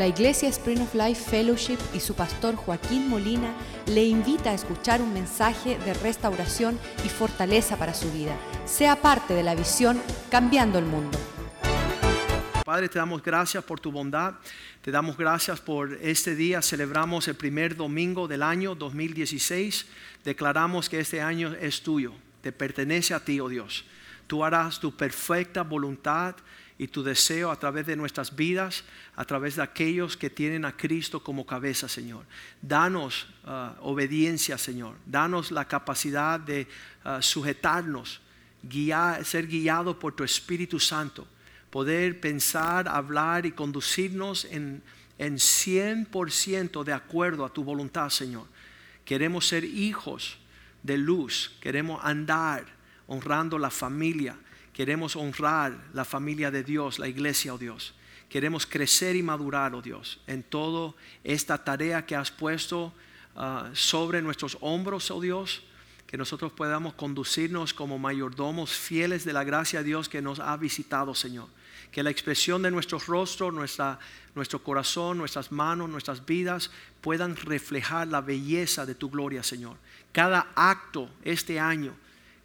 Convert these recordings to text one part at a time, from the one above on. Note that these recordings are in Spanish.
La Iglesia Spring of Life Fellowship y su pastor Joaquín Molina le invita a escuchar un mensaje de restauración y fortaleza para su vida. Sea parte de la visión Cambiando el Mundo. Padre, te damos gracias por tu bondad. Te damos gracias por este día. Celebramos el primer domingo del año 2016. Declaramos que este año es tuyo. Te pertenece a ti, oh Dios. Tú harás tu perfecta voluntad y tu deseo a través de nuestras vidas, a través de aquellos que tienen a Cristo como cabeza, Señor. Danos uh, obediencia, Señor. Danos la capacidad de uh, sujetarnos, guiar, ser guiado por tu Espíritu Santo, poder pensar, hablar y conducirnos en, en 100% de acuerdo a tu voluntad, Señor. Queremos ser hijos de luz, queremos andar honrando la familia. Queremos honrar la familia de Dios, la iglesia, oh Dios. Queremos crecer y madurar, oh Dios, en toda esta tarea que has puesto ah, sobre nuestros hombros, oh Dios. Que nosotros podamos conducirnos como mayordomos fieles de la gracia de Dios que nos ha visitado, Señor. Que la expresión de nuestro rostro, nuestra, nuestro corazón, nuestras manos, nuestras vidas puedan reflejar la belleza de tu gloria, Señor. Cada acto este año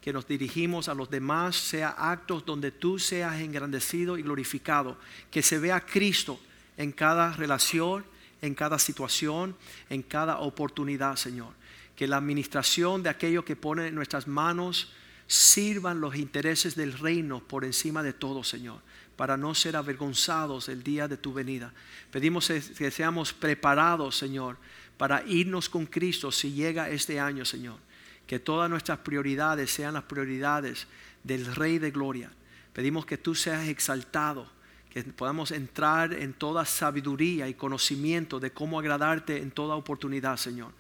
que nos dirigimos a los demás sea actos donde tú seas engrandecido y glorificado, que se vea Cristo en cada relación, en cada situación, en cada oportunidad, Señor. Que la administración de aquello que pone en nuestras manos sirvan los intereses del reino por encima de todo, Señor, para no ser avergonzados el día de tu venida. Pedimos que seamos preparados, Señor, para irnos con Cristo si llega este año, Señor que todas nuestras prioridades sean las prioridades del Rey de Gloria. Pedimos que tú seas exaltado, que podamos entrar en toda sabiduría y conocimiento de cómo agradarte en toda oportunidad, Señor.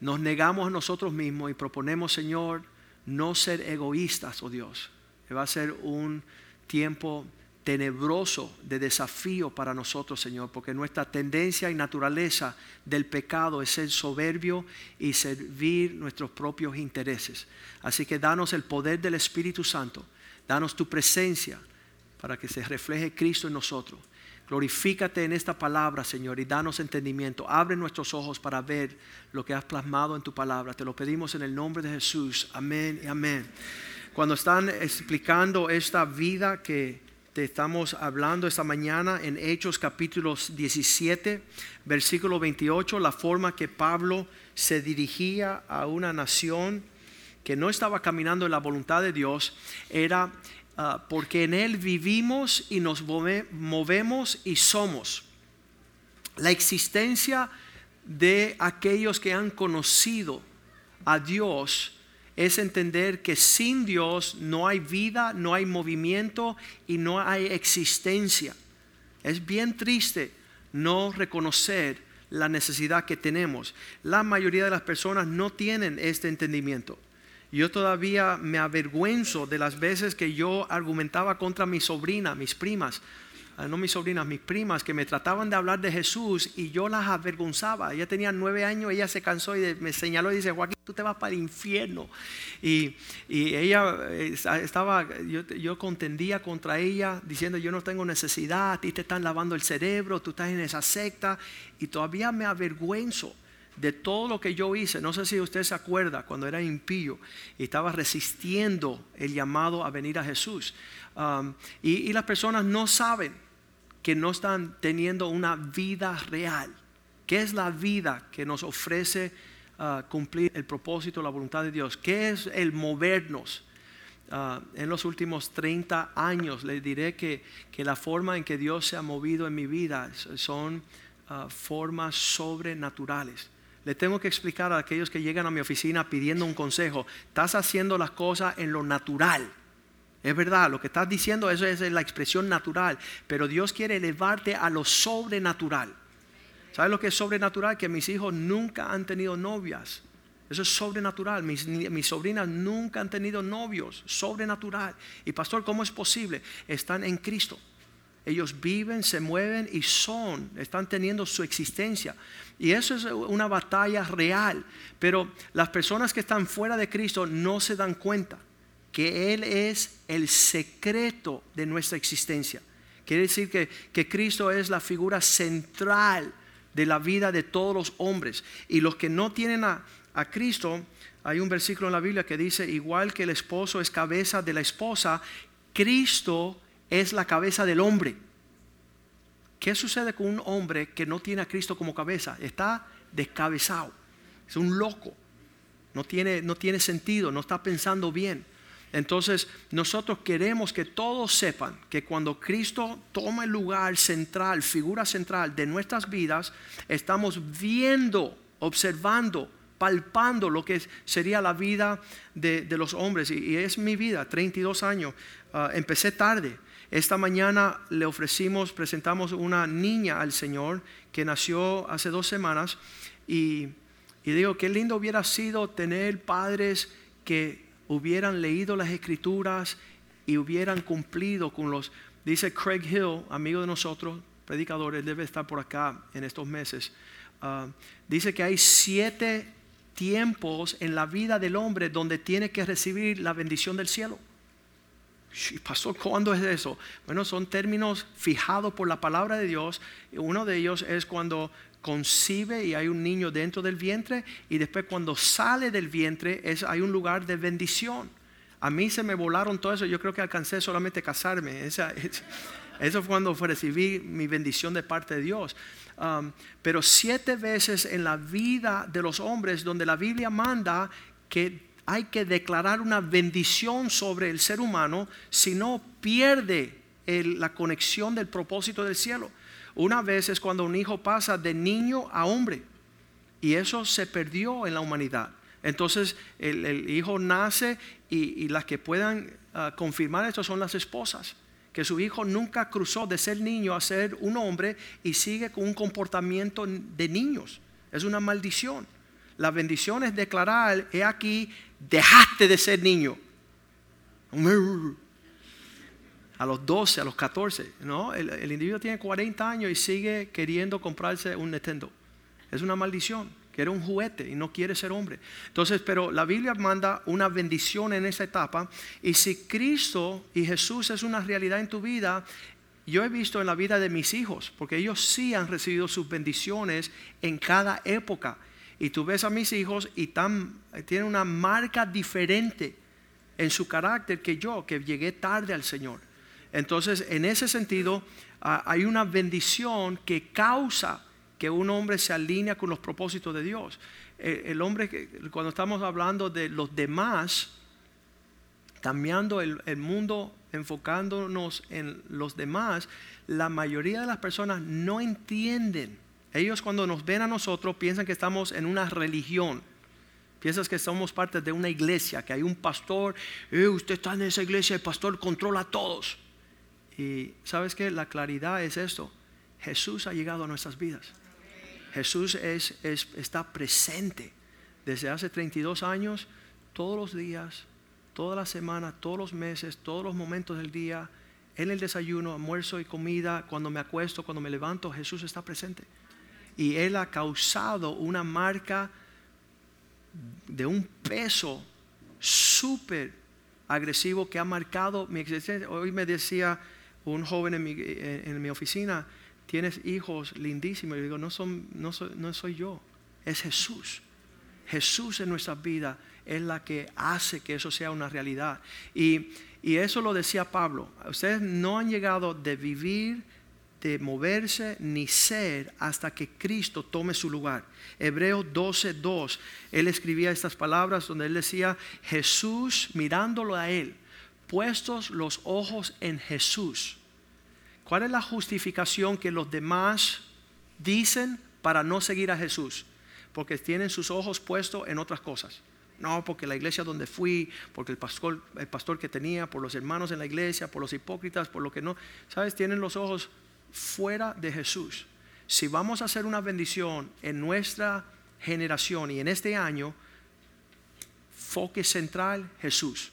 Nos negamos a nosotros mismos y proponemos, Señor, no ser egoístas, oh Dios. Que va a ser un tiempo tenebroso de desafío para nosotros, Señor, porque nuestra tendencia y naturaleza del pecado es ser soberbio y servir nuestros propios intereses. Así que danos el poder del Espíritu Santo, danos tu presencia para que se refleje Cristo en nosotros. Glorifícate en esta palabra, Señor, y danos entendimiento. Abre nuestros ojos para ver lo que has plasmado en tu palabra. Te lo pedimos en el nombre de Jesús. Amén y amén. Cuando están explicando esta vida que te estamos hablando esta mañana en Hechos capítulos 17, versículo 28, la forma que Pablo se dirigía a una nación que no estaba caminando en la voluntad de Dios, era ah, porque en Él vivimos y nos movemos y somos. La existencia de aquellos que han conocido a Dios es entender que sin Dios no hay vida, no hay movimiento y no hay existencia. Es bien triste no reconocer la necesidad que tenemos. La mayoría de las personas no tienen este entendimiento. Yo todavía me avergüenzo de las veces que yo argumentaba contra mi sobrina, mis primas, no mis sobrinas, mis primas, que me trataban de hablar de Jesús y yo las avergonzaba. Ella tenía nueve años, ella se cansó y me señaló y dice, Joaquín, tú te vas para el infierno. Y, ella eh, estaba, yo, yo, contendía contra ella diciendo, yo no tengo necesidad, a ti te están lavando el cerebro, tú estás en esa secta y todavía me avergüenzo de todo lo que yo hice. No sé si usted se acuerda cuando era impío y estaba resistiendo el llamado a venir a Jesús. Um, y, las personas no saben que no están teniendo una vida real. ¿Qué es la vida que nos ofrece uh, cumplir el propósito, la voluntad de Dios? ¿Qué es el movernos? Uh, en los últimos 30 años le diré que, que, la forma en que Dios se ha movido en mi vida son uh, formas sobrenaturales. Le tengo que explicar a aquellos que llegan a mi oficina pidiendo un consejo, estás haciendo las cosas en lo natural es verdad, lo que estás diciendo eso es la expresión natural, pero Dios quiere elevarte a lo sobrenatural. ¿Sabes lo que es sobrenatural? Que mis hijos nunca han tenido novias. Eso es sobrenatural. Mis, mis, sobrinas nunca han tenido novios. Sobrenatural. Y pastor, ¿cómo es posible? Están en Cristo. Ellos viven, se mueven y son, están teniendo su existencia. Y eso es una batalla real. Pero las personas que están fuera de Cristo no se dan cuenta que Él es el secreto de nuestra existencia, Quiere decir que, que Cristo es la figura central de la vida de todos los hombres. Y los que no tienen a, a Cristo, hay un versículo en la Biblia que dice, igual que el esposo es cabeza de la esposa, Cristo es la cabeza del hombre. ¿Qué sucede con un hombre que no tiene a Cristo como cabeza? Está descabezado, es un loco, no tiene, no tiene sentido, no está pensando bien. Entonces nosotros queremos que todos sepan que cuando Cristo toma el lugar central, figura central de nuestras vidas, estamos viendo, observando, palpando lo que sería la vida de, los hombres. Y, es mi vida, 32 años. Ah, empecé tarde. Esta mañana le ofrecimos, presentamos una niña al Señor que nació hace dos semanas. Y, y digo, qué lindo hubiera sido tener padres que hubieran leído las escrituras y hubieran cumplido con los, dice Craig Hill, amigo de nosotros, predicador, él debe estar por acá en estos meses, ah, dice que hay siete tiempos en la vida del hombre donde tiene que recibir la bendición del cielo. Pastor, ¿cuándo es eso? Bueno, son términos fijados por la palabra de Dios. Uno de ellos es cuando concibe y hay un niño dentro del vientre y después cuando sale del vientre es, hay un lugar de bendición. A mí se me volaron todo eso, yo creo que alcancé solamente casarme. Eso fue cuando recibí mi bendición de parte de Dios. Um, pero siete veces en la vida de los hombres donde la Biblia manda que hay que declarar una bendición sobre el ser humano, si no pierde la conexión del propósito del cielo. Una vez es cuando un hijo pasa de niño a hombre. Y eso se perdió en la humanidad. Entonces el, hijo nace y, las que puedan ah, confirmar esto son las esposas. Que su hijo nunca cruzó de ser niño a ser un hombre y sigue con un comportamiento de niños. Es una maldición. La bendición es declarar, he aquí, dejaste de ser niño a los 12, a los 14. ¿no? El, individuo tiene 40 años y sigue queriendo comprarse un Nintendo. Es una maldición, que era un juguete y no quiere ser hombre. Entonces, pero la Biblia manda una bendición en esa etapa. Y si Cristo y Jesús es una realidad en tu vida, yo he visto en la vida de mis hijos, porque ellos sí han recibido sus bendiciones en cada época. Y tú ves a mis hijos y tan, tienen una marca diferente en su carácter que yo, que llegué tarde al Señor. Entonces, en ese sentido, hay una bendición que causa que un hombre se alinea con los propósitos de Dios. El, hombre, cuando estamos hablando de los demás, cambiando el, el, mundo, enfocándonos en los demás, la mayoría de las personas no entienden. Ellos cuando nos ven a nosotros piensan que estamos en una religión. Piensas que somos parte de una iglesia, que hay un pastor, eh, usted está en esa iglesia, el pastor controla a todos. Y sabes que la claridad es esto. Jesús ha llegado a nuestras vidas. Jesús es, está presente desde hace 32 años, todos los días, toda la semana, todos los meses, todos los momentos del día, en el desayuno, almuerzo y comida, cuando me acuesto, cuando me levanto, Jesús está presente. Y Él ha causado una marca de un peso súper agresivo que ha marcado mi existencia. Hoy me decía un joven en mi, oficina, tienes hijos lindísimos. Y digo, no, son, no, soy, yo, es Jesús. Jesús en nuestra vida es la que hace que eso sea una realidad. Y, y eso lo decía Pablo. Ustedes no han llegado de vivir, de moverse, ni ser hasta que Cristo tome su lugar. Hebreo 12:2. Él escribía estas palabras donde él decía, Jesús mirándolo a él puestos los ojos en Jesús. ¿Cuál es la justificación que los demás dicen para no seguir a Jesús? Porque tienen sus ojos puestos en otras cosas. No, porque la iglesia donde fui, porque el pastor, el pastor que tenía, por los hermanos en la iglesia, por los hipócritas, por lo que no. ¿Sabes? Tienen los ojos fuera de Jesús. Si vamos a hacer una bendición en nuestra generación y en este año, foque central Jesús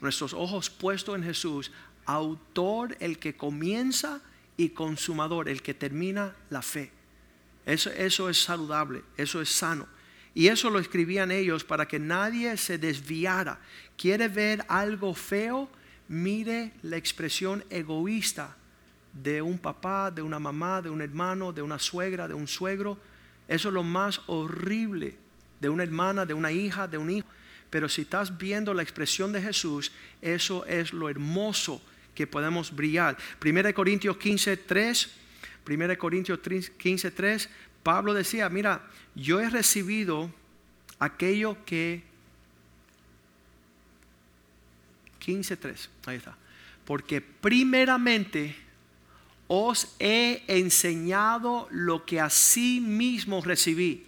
nuestros ojos puestos en Jesús, autor, el que comienza y consumador, el que termina la fe. Eso, eso es saludable, eso es sano. Y eso lo escribían ellos para que nadie se desviara. ¿Quiere ver algo feo? Mire la expresión egoísta de un papá, de una mamá, de un hermano, de una suegra, de un suegro. Eso es lo más horrible de una hermana, de una hija, de un hijo. Pero si estás viendo la expresión de Jesús, eso es lo hermoso que podemos brillar. 1 Corintios 15, 3. 1 Corintios 15, 3. Pablo decía, mira, yo he recibido aquello que 15.3, ahí está. Porque primeramente os he enseñado lo que a sí mismo recibí.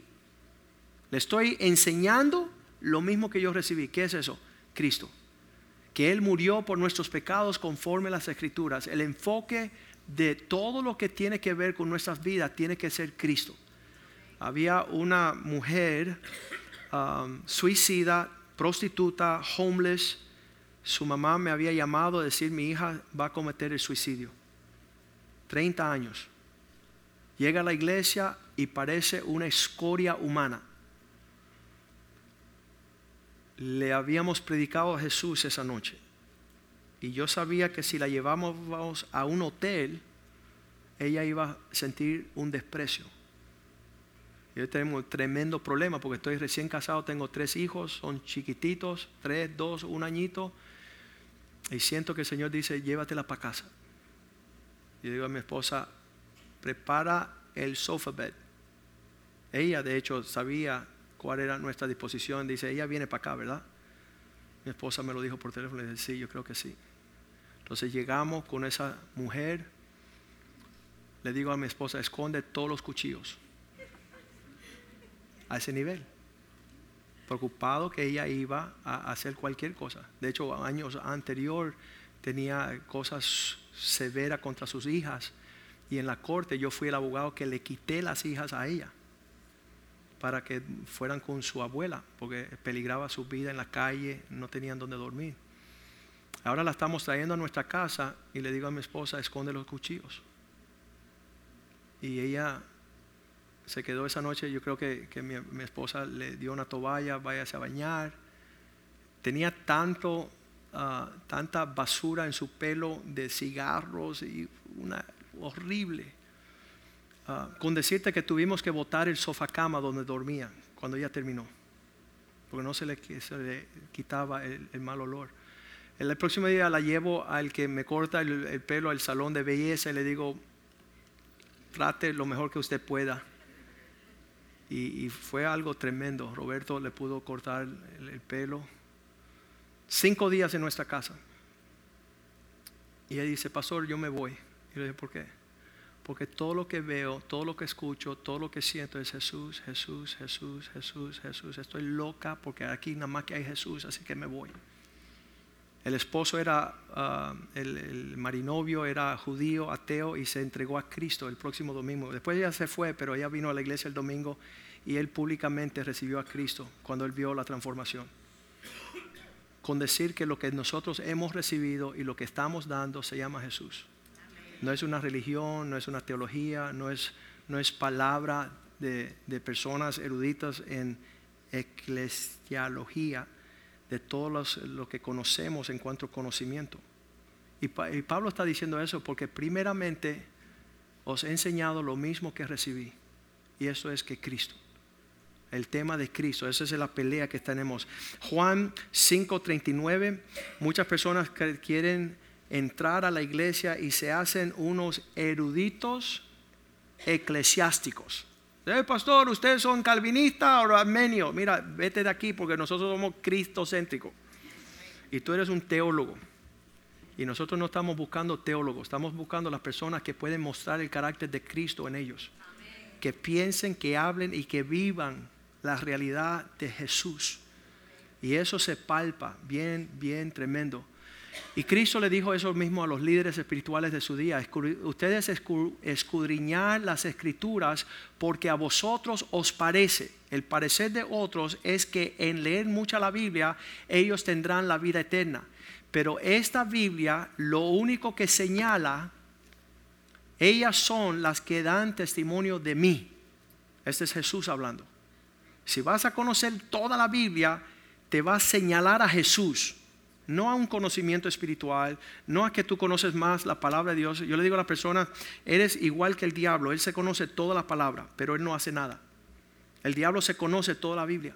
Le estoy enseñando lo mismo que yo recibí. ¿Qué es eso? Cristo. Que Él murió por nuestros pecados conforme las escrituras. El enfoque de todo lo que tiene que ver con nuestras vidas tiene que ser Cristo. Había una mujer um, suicida, prostituta, homeless, su mamá me había llamado a decir mi hija va a cometer el suicidio. 30 años. Llega a la iglesia y parece una escoria humana. Le habíamos predicado a Jesús esa noche. Y yo sabía que si la llevábamos a un hotel, ella iba a sentir un desprecio. Yo tengo un tremendo problema porque estoy recién casado, tengo tres hijos, son chiquititos, tres, dos, un añito. Y siento que el Señor dice, llévatela para casa. Y digo a mi esposa, prepara el sofa bed. Ella de hecho sabía cuál era nuestra disposición. Dice, ella viene para acá, ¿verdad? Mi esposa me lo dijo por teléfono y dice, sí, yo creo que sí. Entonces llegamos con esa mujer. Le digo a mi esposa, esconde todos los cuchillos. A ese nivel preocupado que ella iba a hacer cualquier cosa. De hecho, años anterior tenía cosas severas contra sus hijas y en la corte yo fui el abogado que le quité las hijas a ella para que fueran con su abuela, porque peligraba su vida en la calle, no tenían donde dormir. Ahora la estamos trayendo a nuestra casa y le digo a mi esposa, esconde los cuchillos. Y ella se quedó esa noche, yo creo que, mi, esposa le dio una toalla, váyase a bañar. Tenía tanto, ah, tanta basura en su pelo de cigarros y una horrible. Ah, con decirte que tuvimos que botar el sofá cama donde dormía cuando ella terminó, porque no se le, quitaba el, mal olor. El, próximo día la llevo al que me corta el, el pelo al salón de belleza y le digo, trate lo mejor que usted pueda y, fue algo tremendo. Roberto le pudo cortar el, pelo. Cinco días en nuestra casa. Y ella dice, pastor, yo me voy. Y le dije, ¿por qué? Porque todo lo que veo, todo lo que escucho, todo lo que siento es Jesús, Jesús, Jesús, Jesús, Jesús. Estoy loca porque aquí nada más que hay Jesús, así que me voy. El esposo era, ah, el, el, marinovio era judío, ateo y se entregó a Cristo el próximo domingo. Después ella se fue, pero ella vino a la iglesia el domingo y él públicamente recibió a Cristo cuando él vio la transformación. Con decir que lo que nosotros hemos recibido y lo que estamos dando se llama Jesús. No es una religión, no es una teología, no es, no es palabra de, de personas eruditas en eclesiología de todo lo que conocemos en cuanto a conocimiento. Y, Pablo está diciendo eso porque primeramente os he enseñado lo mismo que recibí. Y eso es que Cristo. El tema de Cristo, esa es la pelea que tenemos. Juan 5:39, muchas personas quieren entrar a la iglesia y se hacen unos eruditos eclesiásticos. Eh, pastor, ustedes son calvinistas o armenio. Mira, vete de aquí porque nosotros somos cristocéntricos. Y tú eres un teólogo. Y nosotros no estamos buscando teólogos, estamos buscando las personas que pueden mostrar el carácter de Cristo en ellos. Que piensen, que hablen y que vivan la realidad de Jesús. Y eso se palpa bien, bien tremendo. Y Cristo le dijo eso mismo a los líderes espirituales de su día. Ustedes escudriñar las escrituras porque a vosotros os parece. El parecer de otros es que en leer mucha la Biblia ellos tendrán la vida eterna. Pero esta Biblia lo único que señala, ellas son las que dan testimonio de mí. Este es Jesús hablando. Si vas a conocer toda la Biblia, te va a señalar a Jesús no a un conocimiento espiritual, no a que tú conoces más la palabra de Dios. Yo le digo a la persona, eres igual que el diablo, él se conoce toda la palabra, pero él no hace nada. El diablo se conoce toda la Biblia.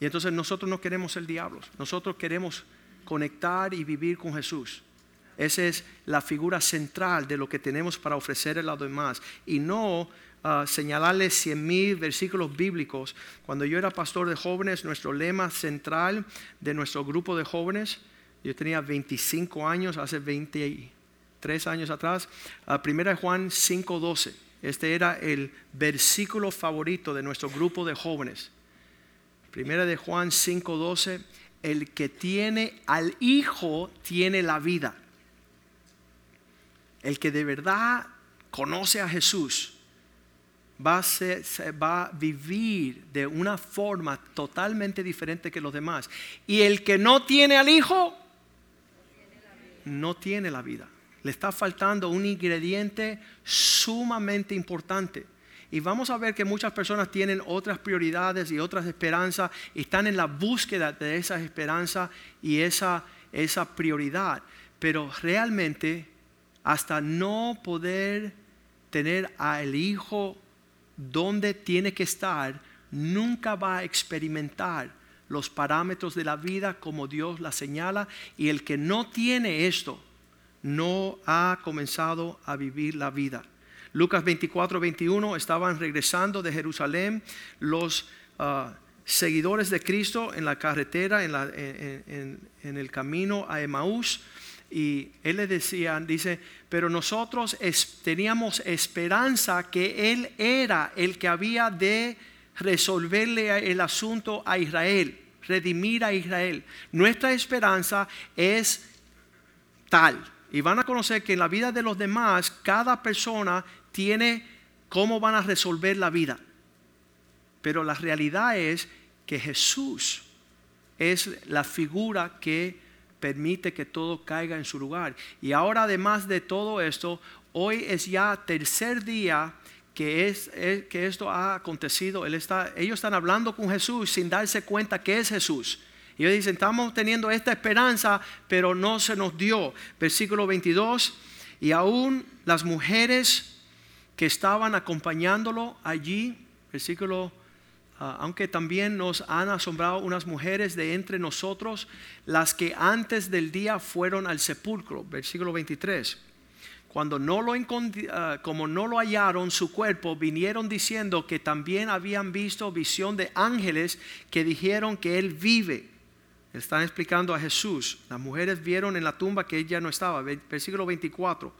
Y entonces nosotros no queremos ser diablos, nosotros queremos conectar y vivir con Jesús. Esa es la figura central de lo que tenemos para ofrecer a los demás. Y no uh, señalarles cien mil versículos bíblicos. Cuando yo era pastor de jóvenes, nuestro lema central de nuestro grupo de jóvenes, yo tenía 25 años, hace 23 años atrás, uh, primera Juan 5:12. Este era el versículo favorito de nuestro grupo de jóvenes. Primera de Juan 5:12, el que tiene al Hijo tiene la vida. El que de verdad conoce a Jesús va a, vivir de una forma totalmente diferente que los demás. Y el que no tiene al Hijo, no tiene la vida. Le está faltando un ingrediente sumamente importante. Y vamos a ver que muchas personas tienen otras prioridades y otras esperanzas y están en la búsqueda de esas esperanzas y esa, esa prioridad. Pero realmente hasta no poder tener al Hijo donde tiene que estar, nunca va a experimentar los parámetros de la vida como Dios la señala. Y el que no tiene esto, no ha comenzado a vivir la vida. Lucas 24, 21, estaban regresando de Jerusalén los ah, seguidores de Cristo en la carretera, en, el camino a Emaús. Y él le decía, dice, pero nosotros teníamos esperanza que él era el que había de resolverle el asunto a Israel, redimir a Israel. Nuestra esperanza es tal. Y van a conocer que en la vida de los demás, cada persona tiene cómo van a resolver la vida. Pero la realidad es que Jesús es la figura que permite que todo caiga en su lugar. Y ahora además de todo esto, hoy es ya tercer día que, es, que esto ha acontecido. Él está, ellos están hablando con Jesús sin darse cuenta que es Jesús. Y ellos dicen, estamos teniendo esta esperanza, pero no se nos dio. Versículo 22, y aún las mujeres que estaban acompañándolo allí, versículo, aunque también nos han asombrado unas mujeres de entre nosotros, las que antes del día fueron al sepulcro, versículo 23. Cuando no lo ah, como no lo hallaron su cuerpo, vinieron diciendo que también habían visto visión de ángeles que dijeron que él vive. Están explicando a Jesús. Las mujeres vieron en la tumba que ella no estaba. Versículo 24.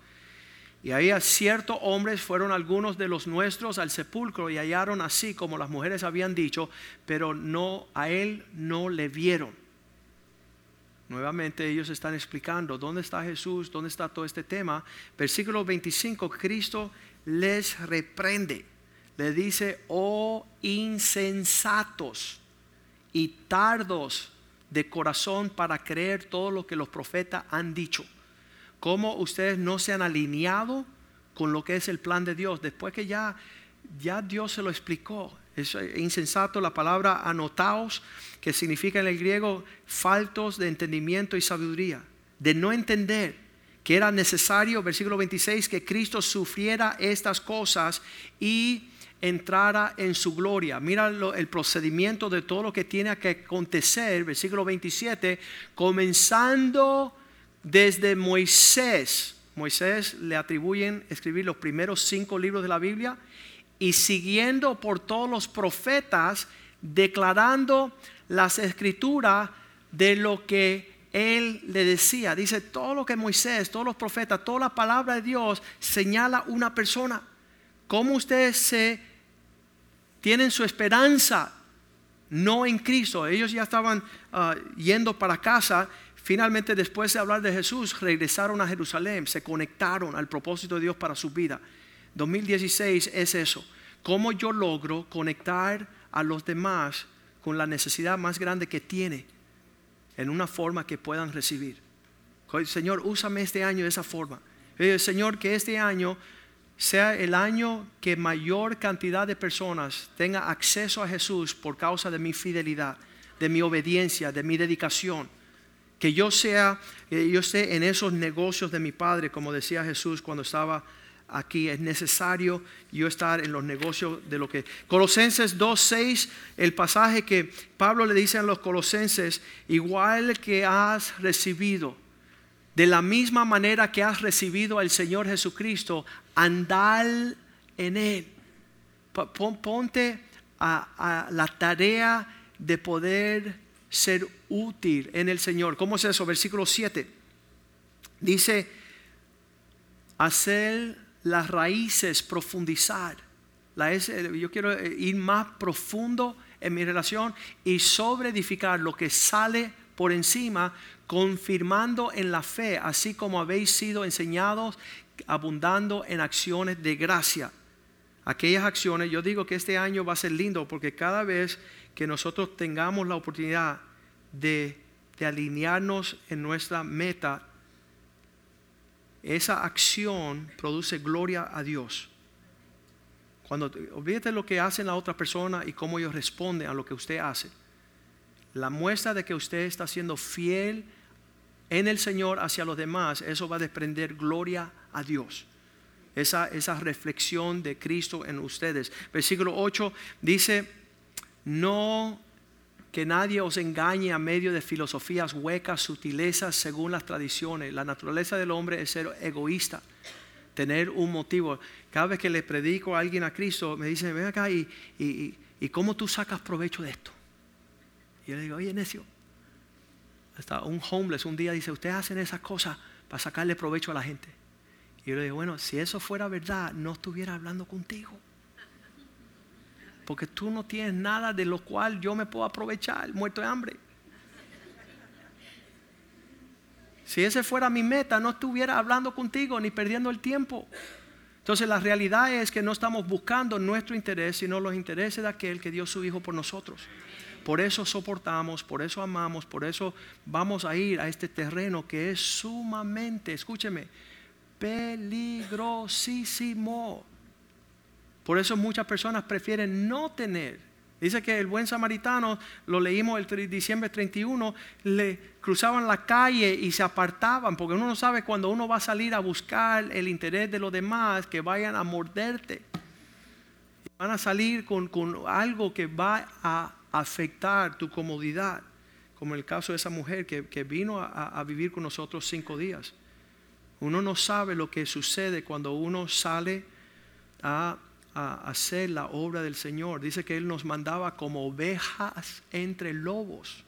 Y ahí ciertos hombres fueron algunos de los nuestros al sepulcro y hallaron así como las mujeres habían dicho, pero no a él no le vieron. Nuevamente ellos están explicando dónde está Jesús, dónde está todo este tema. Versículo 25, Cristo les reprende. Le dice, oh insensatos y tardos de corazón para creer todo lo que los profetas han dicho cómo ustedes no se han alineado con lo que es el plan de Dios, después que ya, ya Dios se lo explicó. Es insensato la palabra anotaos, que significa en el griego faltos de entendimiento y sabiduría, de no entender que era necesario, versículo 26, que Cristo sufriera estas cosas y entrara en su gloria. Mira el procedimiento de todo lo que tiene que acontecer, versículo 27, comenzando desde Moisés, Moisés le atribuyen escribir los primeros cinco libros de la Biblia y siguiendo por todos los profetas, declarando las escrituras de lo que él le decía. Dice, todo lo que Moisés, todos los profetas, toda la palabra de Dios señala una persona. ¿Cómo ustedes tienen su esperanza? No en Cristo. Ellos ya estaban ah, yendo para casa Finalmente, después de hablar de Jesús, regresaron a Jerusalén, se conectaron al propósito de Dios para su vida. 2016 es eso. ¿Cómo yo logro conectar a los demás con la necesidad más grande que tiene en una forma que puedan recibir? Señor, úsame este año de esa forma. Señor, que este año sea el año que mayor cantidad de personas tenga acceso a Jesús por causa de mi fidelidad, de mi obediencia, de mi dedicación Que yo sea, yo esté en esos negocios de mi Padre, como decía Jesús cuando estaba aquí. Es necesario yo estar en los negocios de lo que... Colosenses 2.6, el pasaje que Pablo le dice a los colosenses, igual que has recibido, de la misma manera que has recibido al Señor Jesucristo, andal en Él. Ponte a, a la tarea de poder ser útil en el Señor. ¿Cómo es eso? Versículo 7. Dice, hacer las raíces, profundizar. La yo quiero eh, ir más profundo en mi relación y sobreedificar lo que sale por encima, confirmando en la fe, así como habéis sido enseñados, abundando en acciones de gracia. Aquellas acciones, yo digo que este año va a ser lindo porque cada vez que nosotros tengamos la oportunidad de, de alinearnos en nuestra meta, esa acción produce gloria a Dios. Cuando olvídate lo que hacen la otra persona y cómo ellos responden a lo que usted hace. La muestra de que usted está siendo fiel en el Señor hacia los demás, eso va a desprender gloria a Dios. Esa, esa reflexión de Cristo en ustedes. Versículo 8 dice, no que nadie os engañe a medio de filosofías huecas, sutilezas según las tradiciones. La naturaleza del hombre es ser egoísta, tener un motivo. Cada vez que le predico a alguien a Cristo, me dice, ven acá y, y, cómo tú sacas provecho de esto. Y yo le digo, oye, necio, hasta un homeless un día dice, ustedes hacen esas cosas para sacarle provecho a la gente. Y yo le digo, bueno, si eso fuera verdad, no estuviera hablando contigo porque tú no tienes nada de lo cual yo me puedo aprovechar, muerto de hambre. Si ese fuera mi meta, no estuviera hablando contigo ni perdiendo el tiempo. Entonces la realidad es que no estamos buscando nuestro interés, sino los intereses de aquel que dio su Hijo por nosotros. Por eso soportamos, por eso amamos, por eso vamos a ir a este terreno que es sumamente, escúcheme, peligrosísimo. Por eso muchas personas prefieren no tener. Dice que el buen samaritano, lo leímos el diciembre 31, le cruzaban la calle y se apartaban, porque uno no sabe cuando uno va a salir a buscar el interés de los demás, que vayan a morderte. Van a salir con, algo que va a afectar tu comodidad, como el caso de esa mujer que, vino a, a vivir con nosotros cinco días. Uno no sabe lo que sucede cuando uno sale a a hacer la obra del Señor. Dice que Él nos mandaba como ovejas entre lobos.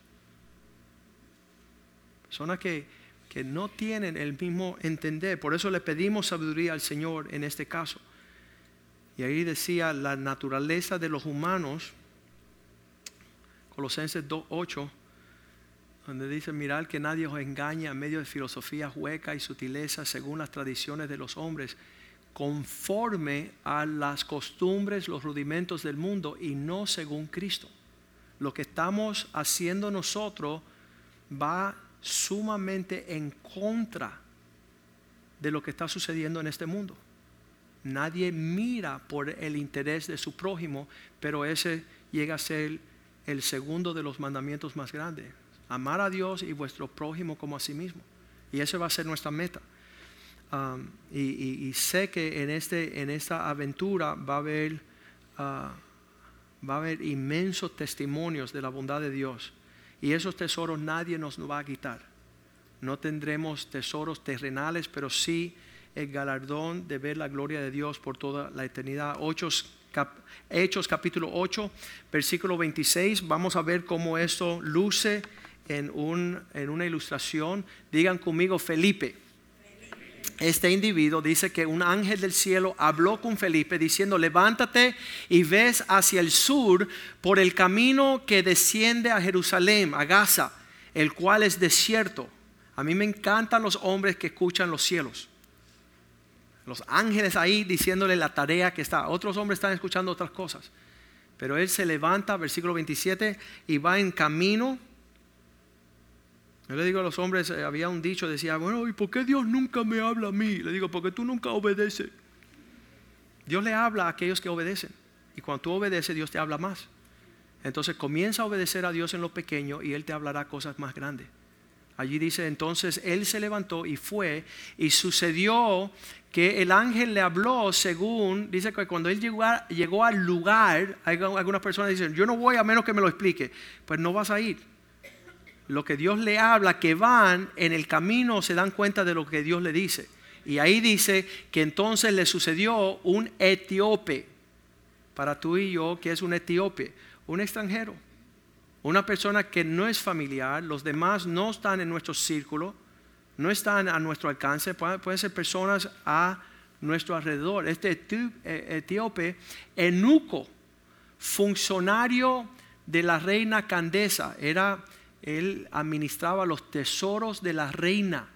Personas que, que no tienen el mismo entender. Por eso le pedimos sabiduría al Señor en este caso. Y ahí decía la naturaleza de los humanos, Colosenses 2.8, donde dice, mirad que nadie os engaña a medio de filosofías huecas y sutilezas según las tradiciones de los hombres conforme a las costumbres, los rudimentos del mundo y no según Cristo. Lo que estamos haciendo nosotros va sumamente en contra de lo que está sucediendo en este mundo. Nadie mira por el interés de su prójimo, pero ese llega a ser el segundo de los mandamientos más grandes. Amar a Dios y vuestro prójimo como a sí mismo. Y esa va a ser nuestra meta. Um, y, sé que en, este, en esta aventura va a haber, uh, va a haber inmensos testimonios de la bondad de Dios. Y esos tesoros nadie nos va a quitar. No tendremos tesoros terrenales, pero sí el galardón de ver la gloria de Dios por toda la eternidad. Hechos capítulo 8, versículo 26. Vamos a ver cómo esto luce en, un, en una ilustración. Digan conmigo, Felipe este individuo dice que un ángel del cielo habló con Felipe diciendo, levántate y ves hacia el sur por el camino que desciende a Jerusalén, a Gaza, el cual es desierto. A mí me encantan los hombres que escuchan los cielos. Los ángeles ahí diciéndole la tarea que está. Otros hombres están escuchando otras cosas. Pero él se levanta, versículo 27, y va en camino yo le digo a los hombres, eh, había un dicho, decía, bueno, ¿y por qué Dios nunca me habla a mí? Le digo, porque tú nunca obedeces. Dios le habla a aquellos que obedecen. Y cuando tú obedeces, Dios te habla más. Entonces comienza a obedecer a Dios en lo pequeño y Él te hablará cosas más grandes. Allí dice entonces, él se levantó y fue y sucedió que el ángel le habló según, dice que cuando él llegó, llegó al lugar, algunas personas dicen, yo no voy a menos que me lo explique, pues no vas a ir. Lo que Dios le habla, que van en el camino, se dan cuenta de lo que Dios le dice. Y ahí dice que entonces le sucedió un etíope, para tú y yo, que es un etíope, un extranjero, una persona que no es familiar, los demás no están en nuestro círculo, no están a nuestro alcance, pueden, ser personas a nuestro alrededor. Este eh, etíope, Enuco, funcionario de la reina Candesa, era, él administraba los tesoros de la reina.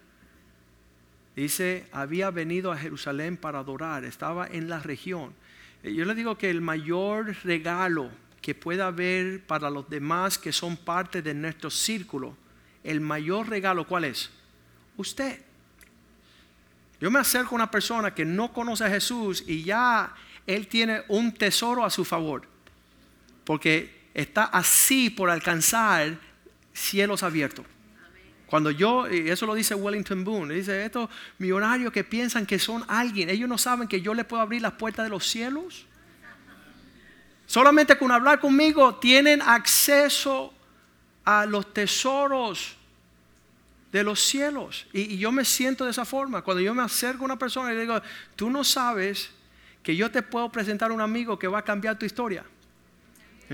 Dice, había venido a Jerusalén para adorar, estaba en la región. Eh, yo le digo que el mayor regalo que pueda haber para los demás que son parte de nuestro círculo, el mayor regalo, ¿cuál es? usted. Yo me acerco a una persona que no conoce a Jesús y ya él tiene un tesoro a su favor. Porque está así por alcanzar cielos abiertos. Cuando yo, y eso lo dice Wellington Boone, dice estos millonarios que piensan que son alguien, ellos no saben que yo le puedo abrir las puertas de los cielos. Solamente con hablar conmigo tienen acceso a los tesoros de los cielos. Y, yo me siento de esa forma. Cuando yo me acerco a una persona y le digo, tú no sabes que yo te puedo presentar a un amigo que va a cambiar tu historia.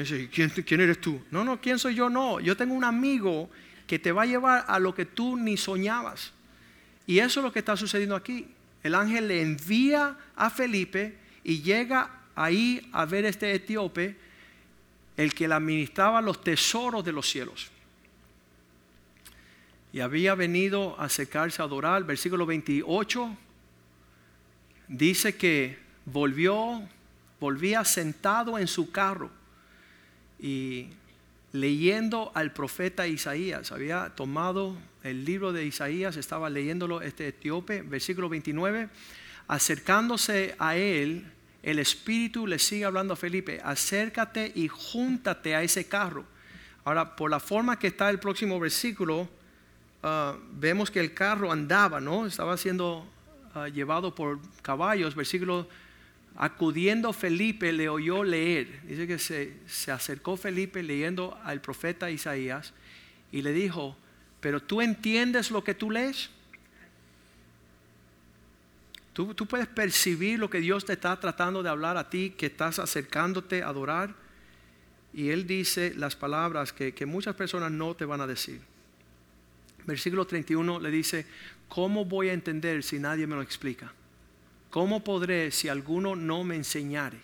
Dice, ¿quién, ¿quién eres tú? No, no, ¿quién soy yo? No, yo tengo un amigo que te va a llevar a lo que tú ni soñabas. Y eso es lo que está sucediendo aquí. El ángel le envía a Felipe y llega ahí a ver este etíope, el que le administraba los tesoros de los cielos y había venido a acercarse a adorar. Versículo 28 dice que volvió, volvía sentado en su carro y leyendo al profeta Isaías. Había tomado el libro de Isaías, estaba leyéndolo este etíope, versículo 29. Acercándose a él, el Espíritu le sigue hablando a Felipe, acércate y júntate a ese carro. Ahora, por la forma que está el próximo versículo, Ah, vemos que el carro andaba, ¿no? Estaba siendo ah, llevado por caballos. Versículo, acudiendo Felipe le oyó leer. Dice que se, se acercó Felipe leyendo al profeta Isaías y le dijo, pero tú entiendes lo que tú lees. ¿Tú, tú, puedes percibir lo que Dios te está tratando de hablar a ti, que estás acercándote a adorar. Y Él dice las palabras que, que muchas personas no te van a decir. Versículo 31 le dice, ¿cómo voy a entender si nadie me lo explica? ¿Cómo podré si alguno no me enseñare?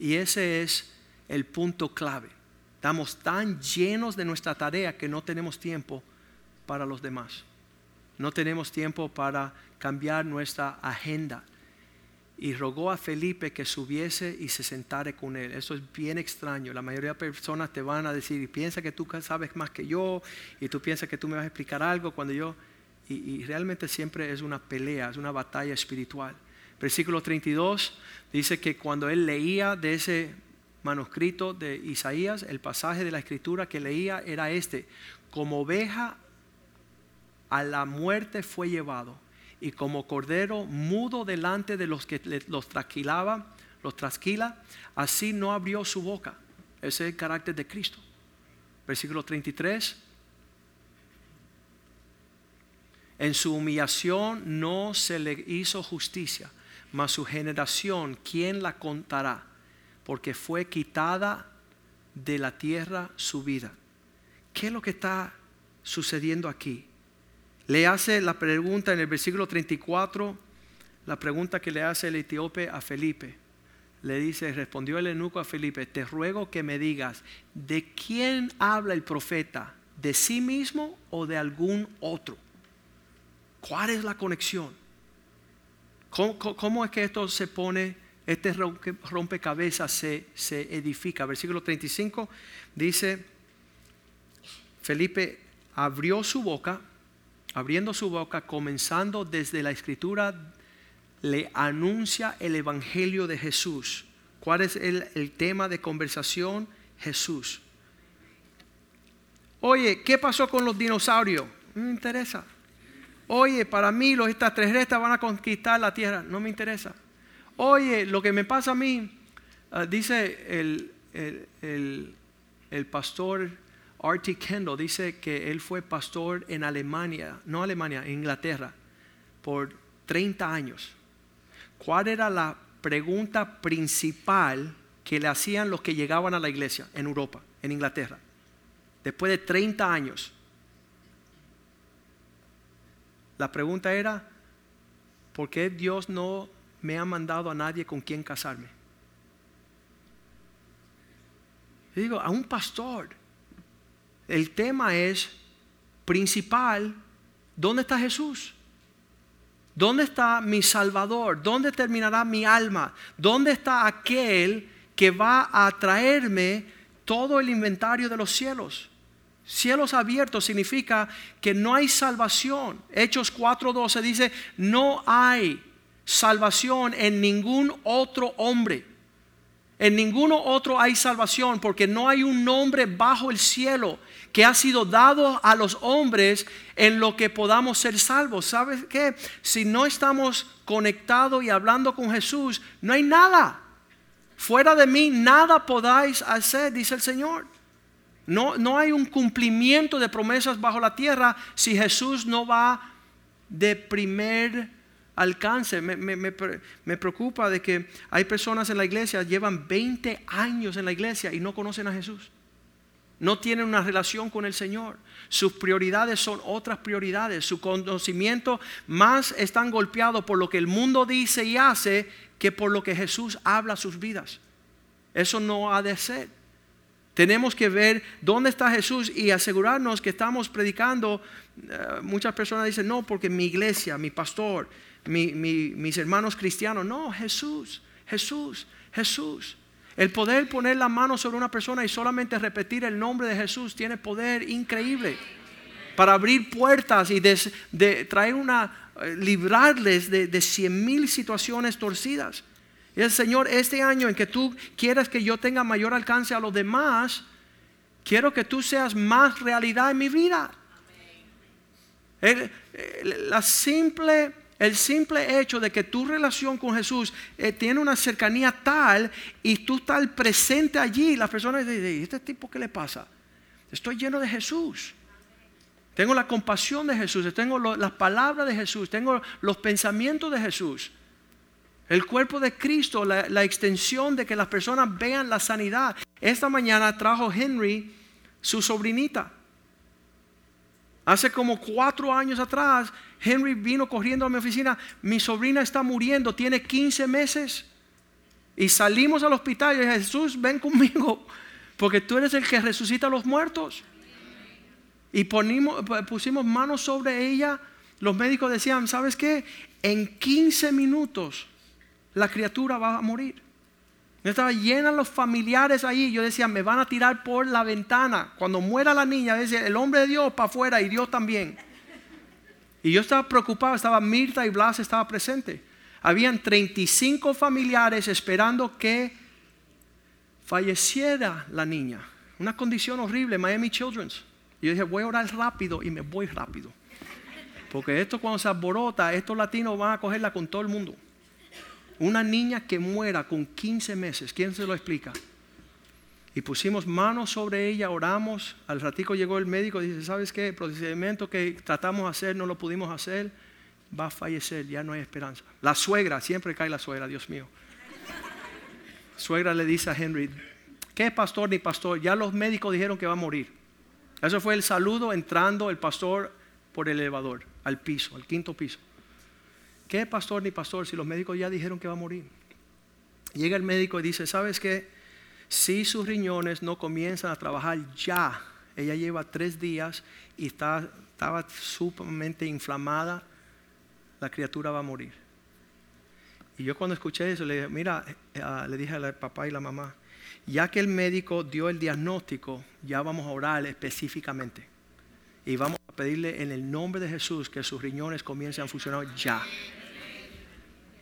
Y ese es el punto clave. Estamos tan llenos de nuestra tarea que no tenemos tiempo para los demás. No tenemos tiempo para cambiar nuestra agenda y rogó a Felipe que subiese y se sentara con él. Eso es bien extraño. La mayoría de personas te van a decir, y piensa que tú sabes más que yo, y tú piensas que tú me vas a explicar algo cuando yo... Y, realmente siempre es una pelea, es una batalla espiritual. Versículo 32 dice que cuando él leía de ese manuscrito de Isaías, el pasaje de la escritura que leía era este, como oveja a la muerte fue llevado y como cordero mudo delante de los que los trasquilaba, los trasquila, así no abrió su boca. Ese es el carácter de Cristo. Versículo 33. En su humillación no se le hizo justicia, mas su generación, ¿quién la contará? Porque fue quitada de la tierra su vida. ¿Qué es lo que está sucediendo aquí? Le hace la pregunta en el versículo 34, la pregunta que le hace el etíope a Felipe. Le dice, respondió el eunuco a Felipe, te ruego que me digas, ¿de quién habla el profeta? ¿De sí mismo o de algún otro? ¿Cuál es la conexión? ¿Cómo, es que esto se pone, este rompecabezas se, se edifica? Versículo 35 dice, Felipe abrió su boca abriendo su boca, comenzando desde la escritura, le anuncia el Evangelio de Jesús. ¿Cuál es el, tema de conversación? Jesús. Oye, ¿qué pasó con los dinosaurios? no me interesa. Oye, para mí los extraterrestres van a conquistar la tierra, no me interesa. Oye, lo que me pasa a mí, ah, dice el, el, pastor R.T. Kendall, dice que él fue pastor en Alemania, no Alemania, en Inglaterra, por 30 años. ¿Cuál era la pregunta principal que le hacían los que llegaban a la iglesia en Europa, en Inglaterra? Después de 30 años. La pregunta era, ¿por qué Dios no me ha mandado a nadie con quien casarme? digo, a un pastor. El tema es principal, ¿dónde está Jesús? ¿Dónde está mi Salvador? ¿Dónde terminará mi alma? ¿Dónde está aquel que va a traerme todo el inventario de los cielos? Cielos abiertos significa que no hay salvación. Hechos 4:12 dice, no hay salvación en ningún otro hombre. En ninguno otro hay salvación porque no hay un nombre bajo el cielo que ha sido dado a los hombres en lo que podamos ser salvos. ¿Sabes qué? Si no estamos conectados y hablando con Jesús, no hay nada. Fuera de mí nada podáis hacer, dice el Señor. No, no hay un cumplimiento de promesas bajo la tierra si Jesús no va de primer alcance. Me, me, preocupa de que hay personas en la iglesia, llevan 20 años en la iglesia y no conocen a Jesús. No tienen una relación con el Señor. Sus prioridades son otras prioridades. Su conocimiento más están golpeados por lo que el mundo dice y hace que por lo que Jesús habla sus vidas. Eso no ha de ser. Tenemos que ver dónde está Jesús y asegurarnos que estamos predicando. Eh, muchas personas dicen, no, porque mi iglesia, mi pastor, mis hermanos cristianos. No, Jesús, Jesús, Jesús. El poder poner la mano sobre una persona y solamente repetir el nombre de Jesús tiene poder increíble para abrir puertas y de, traer una, eh, librarles de cien mil situaciones torcidas. Y el Señor, este año en que tú quieras que yo tenga mayor alcance a los demás, quiero que tú seas más realidad en mi vida. la simple, el simple hecho de que tu relación con Jesús eh, tiene una cercanía tal y tú estás presente allí, las personas dicen, ¿este tipo qué le pasa? Estoy lleno de Jesús. Tengo la compasión de Jesús, tengo las palabras de Jesús, tengo los pensamientos de Jesús. El cuerpo de Cristo, la, extensión de que las personas vean la sanidad. Esta mañana trajo Henry su sobrinita. Hace como cuatro años atrás, Henry vino corriendo a mi oficina. Mi sobrina está muriendo, tiene 15 meses. Y salimos al hospital y dije, Jesús, ven conmigo, porque tú eres el que resucita a los muertos. Y ponimos, pusimos manos sobre ella. Los médicos decían, ¿sabes qué? En 15 minutos la criatura va a morir. Yo estaba llena los familiares ahí. Yo decía, me van a tirar por la ventana. Cuando muera la niña, decía, el hombre de Dios para afuera y Dios también. Y yo estaba preocupado, estaba Mirta y Blas estaba presente. Habían 35 familiares esperando que falleciera la niña. Una condición horrible, Miami Children's. Y yo dije, voy a orar rápido y me voy rápido. Porque esto cuando se aborota, estos latinos van a cogerla con todo el mundo. Una niña que muera con 15 meses, ¿quién se lo explica? Y pusimos manos sobre ella, oramos. Al ratico llegó el médico y dice, ¿sabes qué? El procedimiento que tratamos de hacer no lo pudimos hacer. Va a fallecer, ya no hay esperanza. La suegra, siempre cae la suegra, Dios mío. Suegra le dice a Henry, ¿qué pastor ni pastor? Ya los médicos dijeron que va a morir. Eso fue el saludo entrando el pastor por el elevador, al piso, al quinto piso. ¿Qué pastor ni pastor si los médicos ya dijeron que va a morir? Llega el médico y dice, ¿sabes qué? Si sus riñones no comienzan a trabajar ya, ella lleva tres días y está, estaba sumamente inflamada, la criatura va a morir. Y yo cuando escuché eso, le dije, mira, eh, ah, le dije al papá y la mamá, ya que el médico dio el diagnóstico, ya vamos a orar específicamente. Y vamos a pedirle en el nombre de Jesús que sus riñones comiencen a funcionar ya.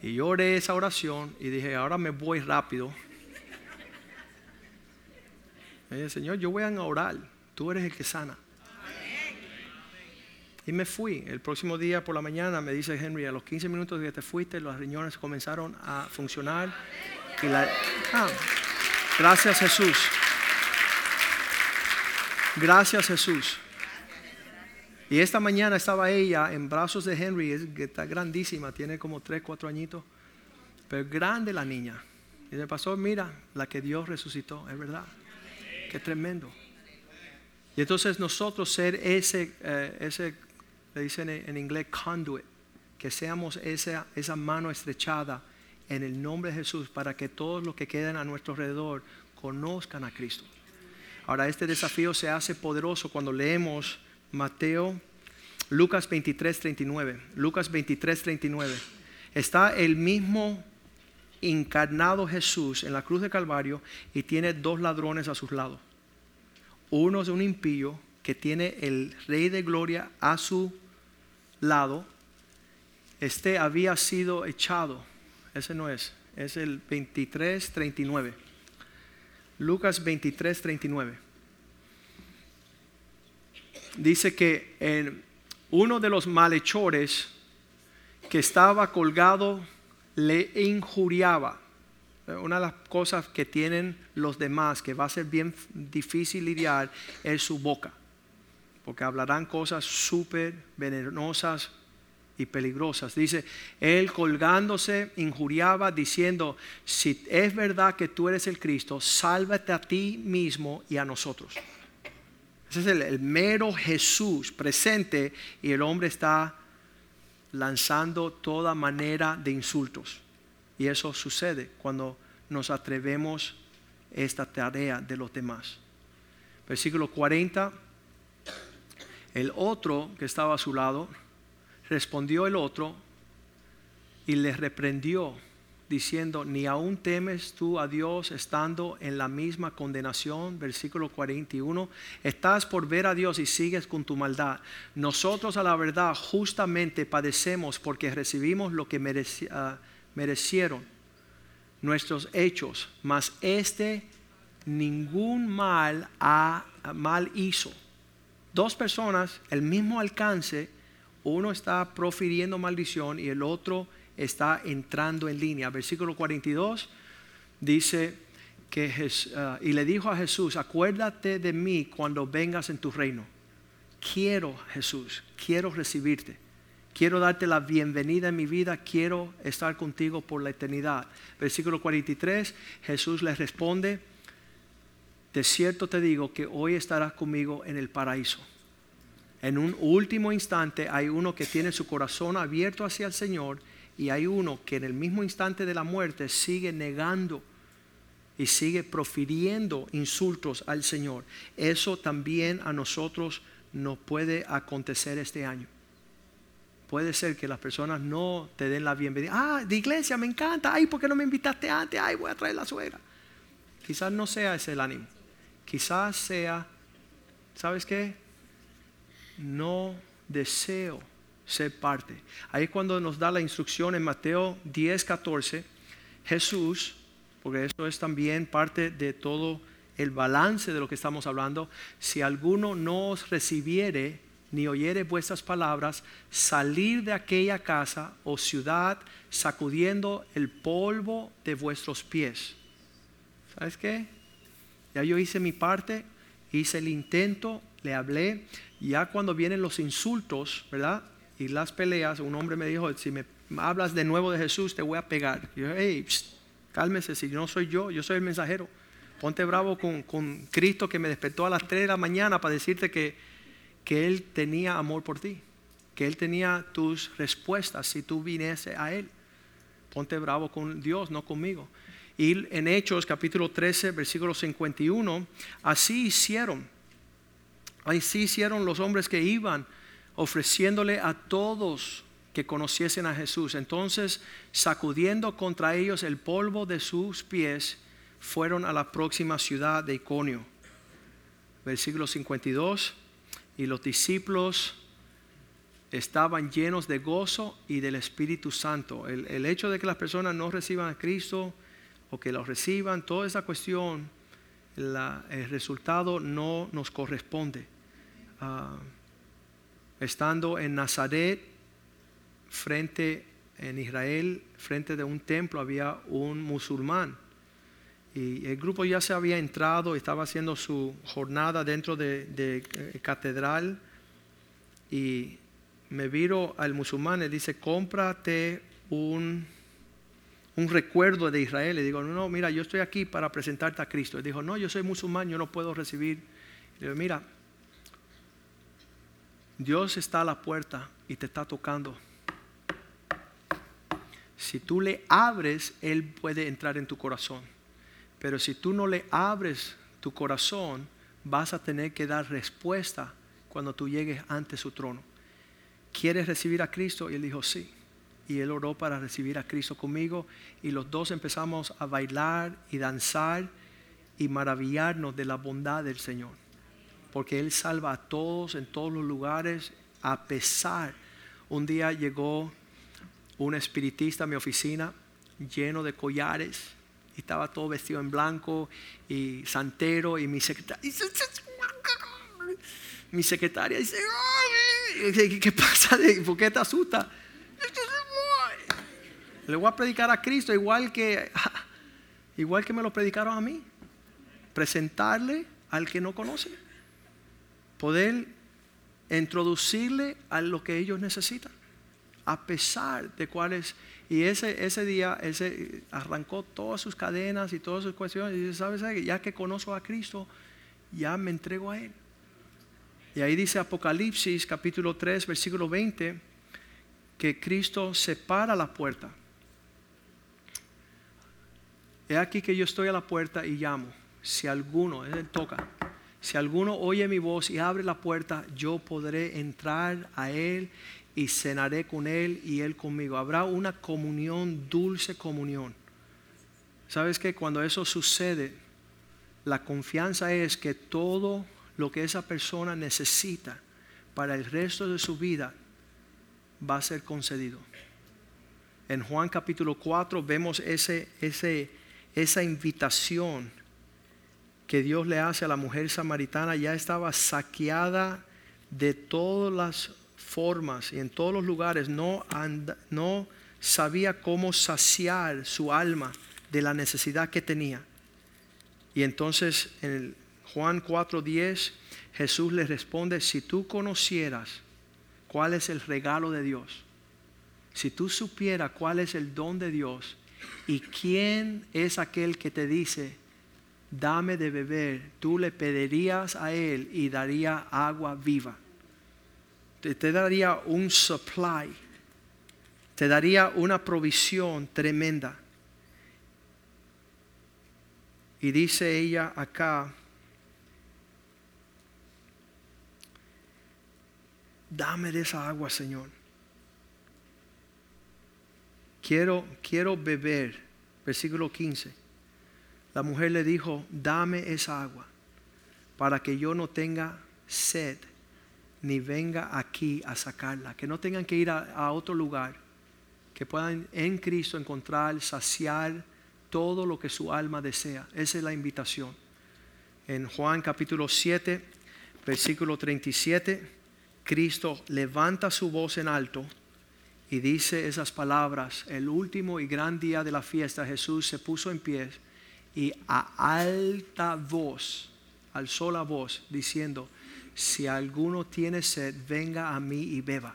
Y yo oré esa oración y dije, ahora me voy rápido. Y dije, Señor, yo voy a orar. Tú eres el que sana. Y me fui. El próximo día por la mañana me dice Henry, a los 15 minutos que te fuiste, los riñones comenzaron a funcionar. Ah, gracias Jesús. Gracias Jesús. Y esta mañana estaba ella en brazos de Henry, que está grandísima, tiene como 3, 4 añitos, pero grande la niña. Y le pasó, mira, la que Dios resucitó, es verdad. Qué tremendo. Y entonces nosotros ser ese, eh, ese le dicen en inglés conduit, que seamos esa, esa mano estrechada en el nombre de Jesús para que todos los que queden a nuestro alrededor conozcan a Cristo. Ahora, este desafío se hace poderoso cuando leemos Mateo, Lucas 23, 39. Lucas 23, 39. Está el mismo encarnado Jesús en la cruz de Calvario y tiene dos ladrones a sus lados. Uno es un impío que tiene el Rey de Gloria a su lado, este había sido echado. Ese no es, es el 23:39. Lucas 23:39. Dice que en uno de los malhechores que estaba colgado le injuriaba. Una de las cosas que tienen los demás que va a ser bien difícil lidiar es su boca porque hablarán cosas súper venenosas y peligrosas. Dice, él colgándose injuriaba diciendo, si es verdad que tú eres el Cristo, sálvate a ti mismo y a nosotros. Ese es el, mero Jesús presente y el hombre está lanzando toda manera de insultos. Y eso sucede cuando nos atrevemos esta tarea de los demás. Versículo 40 el otro que estaba a su lado, respondió el otro y le reprendió diciendo, ni aún temes tú a Dios estando en la misma condenación, versículo 41, estás por ver a Dios y sigues con tu maldad. Nosotros a la verdad justamente padecemos porque recibimos lo que ah, merecieron nuestros hechos, mas este ningún mal, ha, mal hizo dos personas, el mismo alcance, uno está profiriendo maldición y el otro está entrando en línea. Versículo 42 dice que ah, y le dijo a Jesús, acuérdate de mí cuando vengas en tu reino. Quiero Jesús, quiero recibirte. Quiero darte la bienvenida en mi vida, quiero estar contigo por la eternidad. Versículo 43, Jesús le responde, de cierto te digo que hoy estarás conmigo en el paraíso. En un último instante hay uno que tiene su corazón abierto hacia el Señor y hay uno que en el mismo instante de la muerte sigue negando y sigue profiriendo insultos al Señor. Eso también a nosotros nos puede acontecer este año. Puede ser que las personas no te den la bienvenida. Ah, de iglesia, me encanta. Ay, ¿por qué no me invitaste antes? Ay, voy a traer la suegra. Quizás no sea ese el ánimo quizás sea, ¿sabes qué? No deseo ser parte. Ahí cuando nos da la instrucción en Mateo 10, 14, Jesús, porque esto es también parte de todo el balance de lo que estamos hablando, si alguno no os recibiere ni oyere vuestras palabras, salir de aquella casa o ciudad sacudiendo el polvo de vuestros pies. ¿Sabes qué? Ya yo hice mi parte, hice el intento, le hablé. Ya cuando vienen los insultos, ¿verdad? Y las peleas, un hombre me dijo, si me hablas de nuevo de Jesús, te voy a pegar. Yo, hey, cálmese, si no soy yo, yo soy el mensajero. Ponte bravo con, con Cristo que me despertó a las 3 de la mañana para decirte que, que Él tenía amor por ti, que Él tenía tus respuestas si tú viniese a Él. Ponte bravo con Dios, no conmigo. Y en Hechos capítulo 13, versículo 51, así hicieron. Así hicieron los hombres que iban ofreciéndole a todos que conociesen a Jesús. Entonces, sacudiendo contra ellos el polvo de sus pies, fueron a la próxima ciudad de Iconio. Versículo 52, y los discípulos estaban llenos de gozo y del Espíritu Santo. El, hecho de que las personas no reciban a Cristo o que lo reciban, toda esa cuestión, el resultado no nos corresponde. Ah, estando en Nazaret, frente en Israel, frente de un templo, había un musulmán. Y el grupo ya se había entrado, estaba haciendo su jornada dentro de, de eh, catedral. Y me viro al musulmán y dice, cómprate un, un recuerdo de Israel. Le digo, no, no, mira, yo estoy aquí para presentarte a Cristo. Él dijo, no, yo soy musulmán, yo no puedo recibir. Le digo, mira, Dios está a la puerta y te está tocando. Si tú le abres, Él puede entrar en tu corazón. Pero si tú no le abres tu corazón, vas a tener que dar respuesta cuando tú llegues ante su trono. ¿Quieres recibir a Cristo? Y él dijo, sí. Y él oró para recibir a Cristo conmigo. Y los dos empezamos a bailar y danzar y maravillarnos de la bondad del Señor. Porque Él salva a todos en todos los lugares, a pesar. Un día llegó un espiritista a mi oficina lleno de collares y estaba todo vestido en blanco y santero y mi secretaria mi secretaria dice ¿qué pasa? ¿por qué te asusta? le voy a predicar a Cristo igual que igual que me lo predicaron a mí presentarle al que no conoce poder introducirle a lo que ellos necesitan a pesar de cuáles. Y ese, ese día ese, arrancó todas sus cadenas y todas sus cuestiones. Y dice, ¿sabes? Ya que conozco a Cristo, ya me entrego a Él. Y ahí dice Apocalipsis capítulo 3, versículo 20, que Cristo separa la puerta. He aquí que yo estoy a la puerta y llamo. Si alguno, Él toca, si alguno oye mi voz y abre la puerta, yo podré entrar a Él y cenaré con Él y Él conmigo. Habrá una comunión, dulce comunión. ¿Sabes que Cuando eso sucede, la confianza es que todo lo que esa persona necesita para el resto de su vida va a ser concedido. En Juan capítulo 4 vemos ese, ese, esa invitación que Dios le hace a la mujer samaritana. Ya estaba saqueada de todas las formas y en todos los lugares no, no sabía cómo saciar su alma de la necesidad que tenía. Y entonces en Juan 4:10 Jesús le responde, si tú conocieras cuál es el regalo de Dios, si tú supieras cuál es el don de Dios y quién es aquel que te dice, dame de beber, tú le pedirías a él y daría agua viva te, daría un supply, te daría una provisión tremenda. Y dice ella acá, dame de esa agua, Señor. Quiero, quiero beber. Versículo 15. La mujer le dijo, dame esa agua para que yo no tenga sed ni venga aquí a sacarla, que no tengan que ir a, otro lugar, que puedan en Cristo encontrar, saciar todo lo que su alma desea. Esa es la invitación. En Juan capítulo 7, versículo 37, Cristo levanta su voz en alto y dice esas palabras. El último y gran día de la fiesta, Jesús se puso en pie y a alta voz, alzó la voz, diciendo, si alguno tiene sed, venga a mí y beba.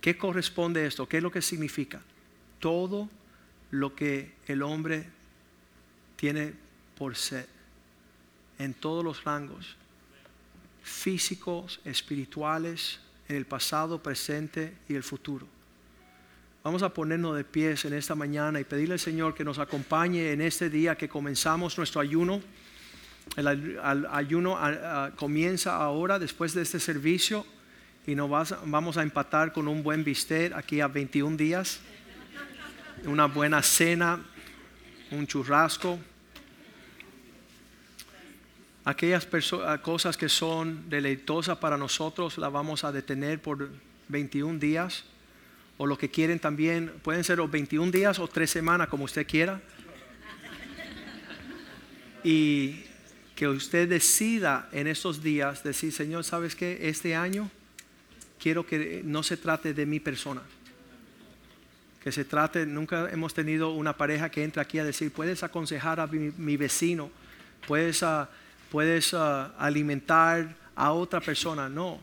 ¿Qué corresponde esto? ¿Qué es lo que significa? Todo lo que el hombre tiene por sed, en todos los rangos, físicos, espirituales, en el pasado, presente y el futuro. Vamos a ponernos de pies en esta mañana y pedirle al Señor que nos acompañe en este día que comenzamos nuestro ayuno. El ayuno comienza ahora después de este servicio y nos vamos a empatar con un buen bistec aquí a 21 días, una buena cena, un churrasco. Aquellas cosas que son deleitosas para nosotros las vamos a detener por 21 días. O lo que quieren también, pueden ser los 21 días o 3 semanas, como usted quiera. Y que usted decida en estos días decir, Señor, ¿sabes qué? Este año quiero que no se trate de mi persona. Que se trate, nunca hemos tenido una pareja que entra aquí a decir, puedes aconsejar a mi, vecino, puedes, ah, puedes ah, alimentar a otra persona. No,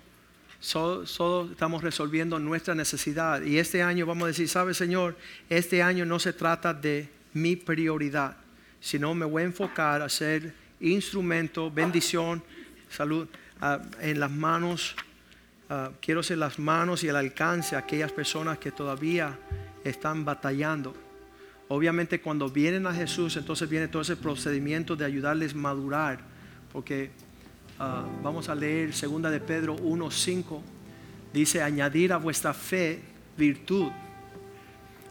solo, estamos resolviendo nuestra necesidad. Y este año vamos a decir, ¿sabe Señor? Este año no se trata de mi prioridad, sino me voy a enfocar a ser instrumento, bendición, salud ah, en las manos. Ah, quiero ser las manos y el alcance a aquellas personas que todavía están batallando. Obviamente cuando vienen a Jesús, entonces viene todo ese procedimiento de ayudarles a madurar, porque ah, vamos a leer segunda de Pedro 1:5 dice añadir a vuestra fe virtud.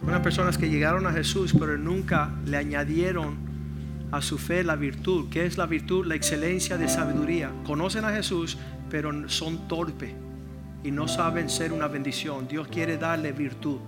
Unas personas que llegaron a Jesús pero nunca le añadieron a su fe la virtud. ¿Qué es la virtud? La excelencia de sabiduría. Conocen a Jesús, pero son torpes y no saben ser una bendición. Dios quiere darle virtud,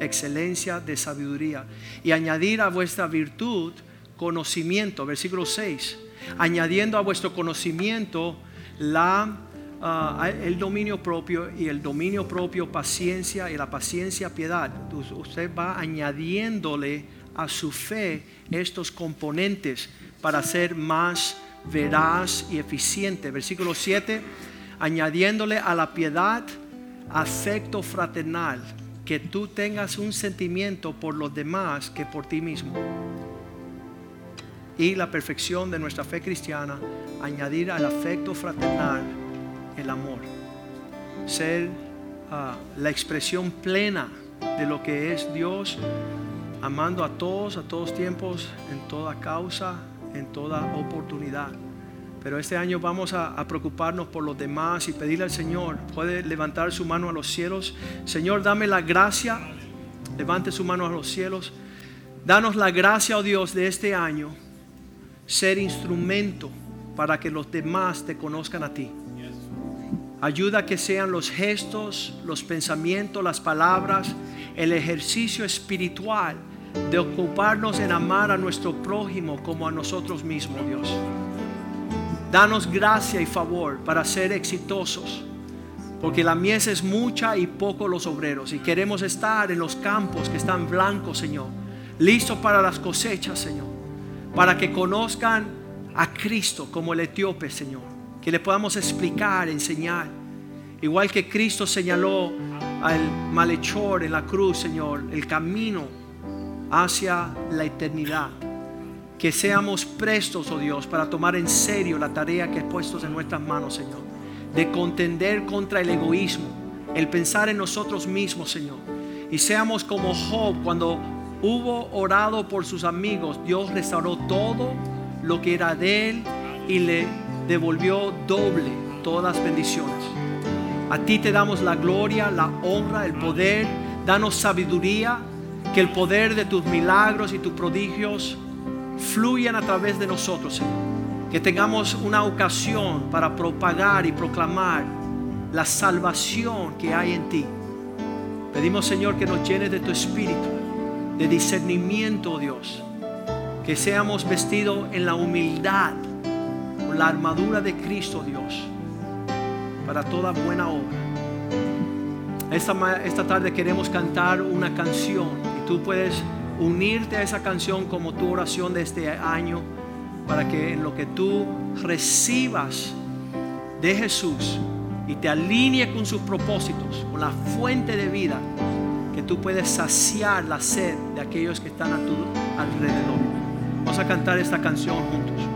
excelencia de sabiduría. Y añadir a vuestra virtud conocimiento, versículo 6. Añadiendo a vuestro conocimiento la, ah, el dominio propio y el dominio propio paciencia y la paciencia piedad. Usted va añadiéndole a su fe estos componentes para ser más veraz y eficiente. Versículo 7, añadiéndole a la piedad afecto fraternal, que tú tengas un sentimiento por los demás que por ti mismo. Y la perfección de nuestra fe cristiana, añadir al afecto fraternal el amor. Ser ah, la expresión plena de lo que es Dios amando a todos, a todos tiempos, en toda causa, en toda oportunidad. Pero este año vamos a, preocuparnos por los demás y pedirle al Señor, puede levantar su mano a los cielos. Señor, dame la gracia, levante su mano a los cielos. Danos la gracia, oh Dios, de este año, ser instrumento para que los demás te conozcan a ti. Ayuda a que sean los gestos, los pensamientos, las palabras, el ejercicio espiritual de ocuparnos en amar a nuestro prójimo como a nosotros mismos, Dios. Danos gracia y favor para ser exitosos, porque la mies es mucha y poco los obreros, y queremos estar en los campos que están blancos, Señor, listos para las cosechas, Señor, para que conozcan a Cristo como el etíope, Señor, que le podamos explicar, enseñar, igual que Cristo señaló al malhechor en la cruz, Señor, el camino hacia la eternidad. Que seamos prestos, oh Dios, para tomar en serio la tarea que has puesto en nuestras manos, Señor. De contender contra el egoísmo, el pensar en nosotros mismos, Señor. Y seamos como Job cuando hubo orado por sus amigos, Dios restauró todo lo que era de él y le devolvió doble todas las bendiciones. A ti te damos la gloria, la honra, el poder. Danos sabiduría que el poder de tus milagros y tus prodigios fluyan a través de nosotros, Señor. Que tengamos una ocasión para propagar y proclamar la salvación que hay en ti. Pedimos, Señor, que nos llenes de tu espíritu, de discernimiento, Dios. Que seamos vestidos en la humildad, con la armadura de Cristo, Dios, para toda buena obra. Esta, esta tarde queremos cantar una canción tú puedes unirte a esa canción como tu oración de este año para que en lo que tú recibas de Jesús y te alinee con sus propósitos, con la fuente de vida, que tú puedes saciar la sed de aquellos que están a tu alrededor. Vamos a cantar esta canción juntos.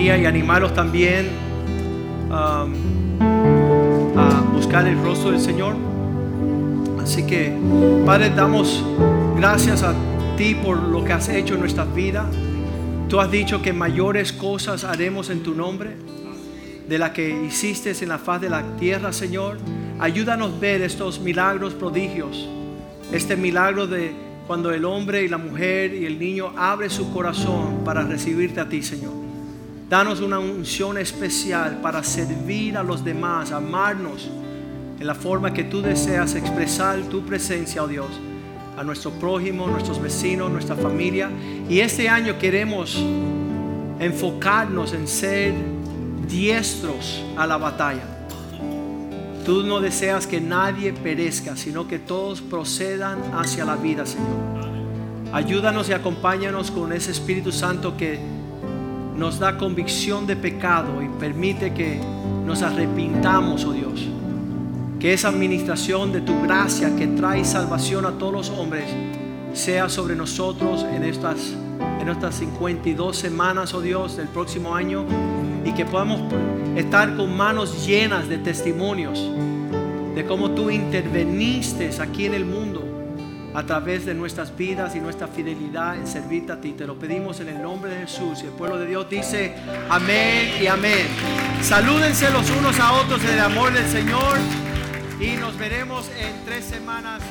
Y animarlos también um, a buscar el rostro del Señor. Así que, Padre, damos gracias a ti por lo que has hecho en nuestras vidas. Tú has dicho que mayores cosas haremos en tu nombre de la que hiciste en la faz de la tierra, Señor. Ayúdanos a ver estos milagros prodigios. Este milagro de cuando el hombre y la mujer y el niño abre su corazón para recibirte a ti, Señor. Danos una unción especial para servir a los demás, amarnos en la forma que tú deseas expresar tu presencia, oh Dios a nuestro prójimo, nuestros vecinos, nuestra familia. Y este año queremos enfocarnos en ser diestros a la batalla. Tú no deseas que nadie perezca, sino que todos procedan hacia la vida, Señor. Ayúdanos y acompáñanos con ese Espíritu Santo que nos da convicción de pecado y permite que nos arrepintamos, oh Dios. Que esa administración de tu gracia que trae salvación a todos los hombres sea sobre nosotros en estas, en estas 52 semanas, oh Dios, del próximo año y que podamos estar con manos llenas de testimonios de cómo tú interveniste aquí en el mundo a través de nuestras vidas y nuestra fidelidad en servirte a ti. Te lo pedimos en el nombre de Jesús. Y el pueblo de Dios dice amén y amén. Salúdense los unos a otros en el amor del Señor y nos veremos en tres semanas.